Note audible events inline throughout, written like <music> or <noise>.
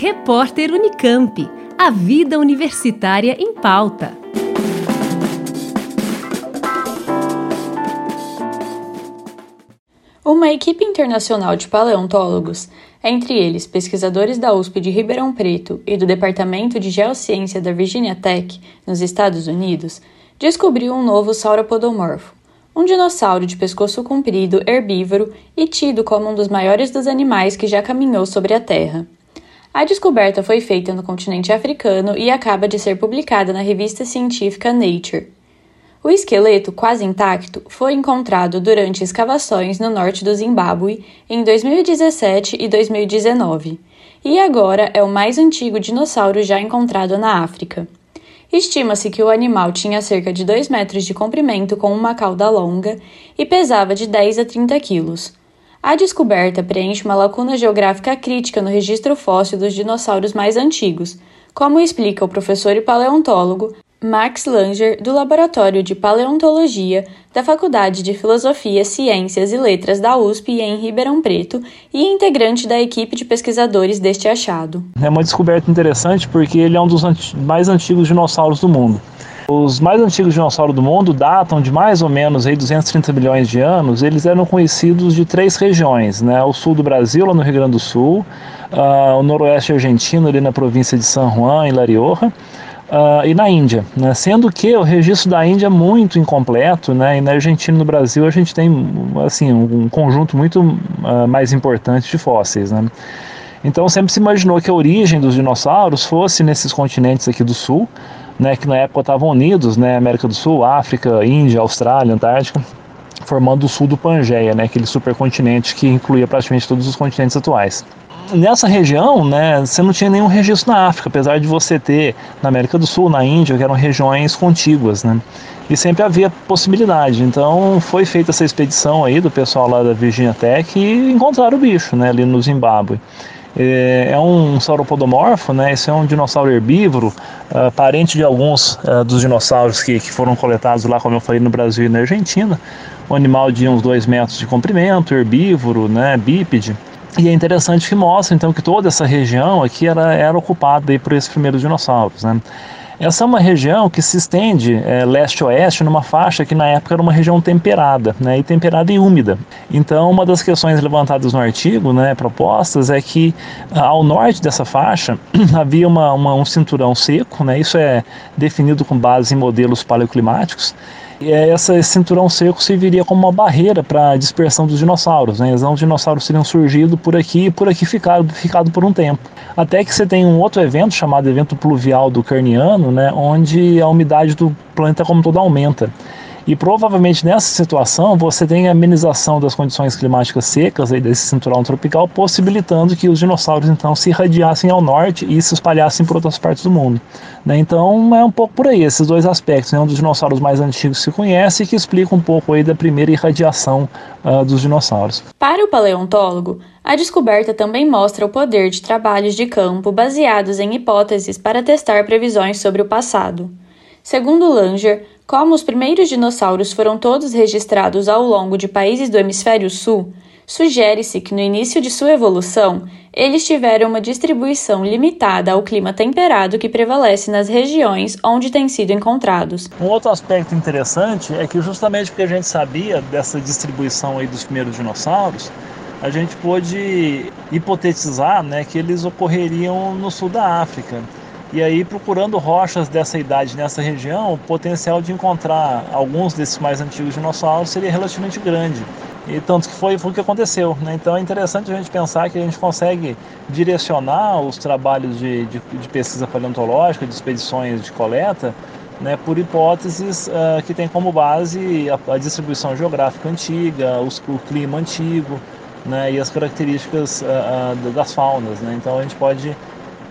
Repórter Unicamp. A vida universitária em pauta. Uma equipe internacional de paleontólogos, entre eles pesquisadores da USP de Ribeirão Preto e do Departamento de Geociência da Virginia Tech, nos Estados Unidos, descobriu um novo sauropodomorfo, um dinossauro de pescoço comprido, herbívoro e tido como um dos maiores dos animais que já caminhou sobre a Terra. A descoberta foi feita no continente africano e acaba de ser publicada na revista científica Nature. O esqueleto, quase intacto, foi encontrado durante escavações no norte do Zimbábue em 2017 e 2019, e agora é o mais antigo dinossauro já encontrado na África. Estima-se que o animal tinha cerca de 2 metros de comprimento com uma cauda longa e pesava de 10 a 30 quilos. A descoberta preenche uma lacuna geográfica crítica no registro fóssil dos dinossauros mais antigos, como explica o professor e paleontólogo Max Langer, do Laboratório de Paleontologia da Faculdade de Filosofia, Ciências e Letras da USP em Ribeirão Preto e integrante da equipe de pesquisadores deste achado. É uma descoberta interessante porque ele é um dos mais antigos dinossauros do mundo. Os mais antigos dinossauros do mundo datam de mais ou menos aí 230 milhões de anos. Eles eram conhecidos de três regiões, né? O sul do Brasil, lá no Rio Grande do Sul, uh, o noroeste argentino, ali na província de San Juan, em La Rioja, Uh, e na Índia, né? sendo que o registro da Índia é muito incompleto, né? e na Argentina e no Brasil a gente tem assim, um conjunto muito uh, mais importante de fósseis. Né? Então sempre se imaginou que a origem dos dinossauros fosse nesses continentes aqui do sul, né? que na época estavam unidos, né? América do Sul, África, Índia, Austrália, Antártica, formando o sul do Pangeia, né? aquele supercontinente que incluía praticamente todos os continentes atuais nessa região, né, você não tinha nenhum registro na África, apesar de você ter na América do Sul, na Índia, que eram regiões contíguas, né? E sempre havia possibilidade. Então foi feita essa expedição aí do pessoal lá da Virginia Tech e encontraram o bicho, né, ali no Zimbábue. É, é um sauropodomorfo, né? Esse é um dinossauro herbívoro, uh, parente de alguns uh, dos dinossauros que, que foram coletados lá, como eu falei, no Brasil e na Argentina. Um animal de uns 2 metros de comprimento, herbívoro, né? Bípede. E é interessante que mostra então que toda essa região aqui era, era ocupada aí por esses primeiros dinossauros. Né? Essa é uma região que se estende é, leste-oeste numa faixa que na época era uma região temperada, né, e temperada e úmida. Então, uma das questões levantadas no artigo, né, propostas, é que ao norte dessa faixa <clears throat> havia uma, uma, um cinturão seco, né, isso é definido com base em modelos paleoclimáticos, e essa, esse cinturão seco serviria como uma barreira para a dispersão dos dinossauros. Né? Então, os dinossauros teriam surgido por aqui e por aqui ficado, ficado por um tempo. Até que você tem um outro evento chamado evento pluvial do Carniano, né? onde a umidade do planeta como todo aumenta. E provavelmente nessa situação você tem a amenização das condições climáticas secas aí desse cinturão tropical, possibilitando que os dinossauros então se irradiassem ao norte e se espalhassem por outras partes do mundo. Né? Então é um pouco por aí, esses dois aspectos. Né? Um dos dinossauros mais antigos que se conhece e que explica um pouco aí da primeira irradiação uh, dos dinossauros. Para o paleontólogo, a descoberta também mostra o poder de trabalhos de campo baseados em hipóteses para testar previsões sobre o passado. Segundo Langer, como os primeiros dinossauros foram todos registrados ao longo de países do hemisfério sul, sugere-se que no início de sua evolução eles tiveram uma distribuição limitada ao clima temperado que prevalece nas regiões onde têm sido encontrados. Um outro aspecto interessante é que justamente porque a gente sabia dessa distribuição aí dos primeiros dinossauros, a gente pôde hipotetizar né, que eles ocorreriam no sul da África. E aí, procurando rochas dessa idade nessa região, o potencial de encontrar alguns desses mais antigos dinossauros seria relativamente grande. E tanto que foi, foi o que aconteceu. Né? Então é interessante a gente pensar que a gente consegue direcionar os trabalhos de, de, de pesquisa paleontológica, de expedições de coleta, né, por hipóteses uh, que têm como base a, a distribuição geográfica antiga, os, o clima antigo né, e as características uh, uh, das faunas. Né? Então a gente pode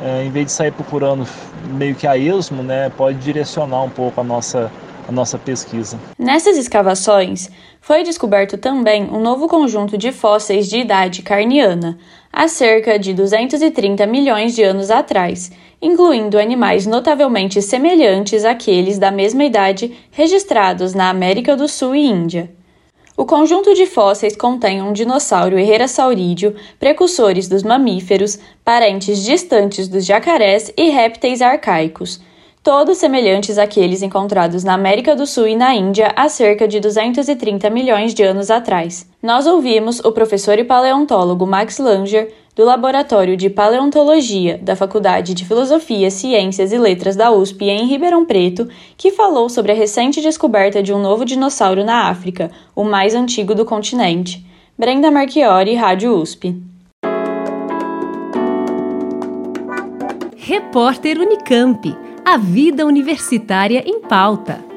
é, em vez de sair procurando meio que a esmo, né, pode direcionar um pouco a nossa, a nossa pesquisa. Nessas escavações, foi descoberto também um novo conjunto de fósseis de idade carniana, há cerca de 230 milhões de anos atrás, incluindo animais notavelmente semelhantes àqueles da mesma idade registrados na América do Sul e Índia. O conjunto de fósseis contém um dinossauro herrerassaurídeo, precursores dos mamíferos, parentes distantes dos jacarés e répteis arcaicos todos semelhantes àqueles encontrados na América do Sul e na Índia há cerca de 230 milhões de anos atrás. Nós ouvimos o professor e paleontólogo Max Langer, do Laboratório de Paleontologia da Faculdade de Filosofia, Ciências e Letras da USP em Ribeirão Preto, que falou sobre a recente descoberta de um novo dinossauro na África, o mais antigo do continente. Brenda Marchiori, Rádio USP. Repórter Unicamp. A vida universitária em pauta.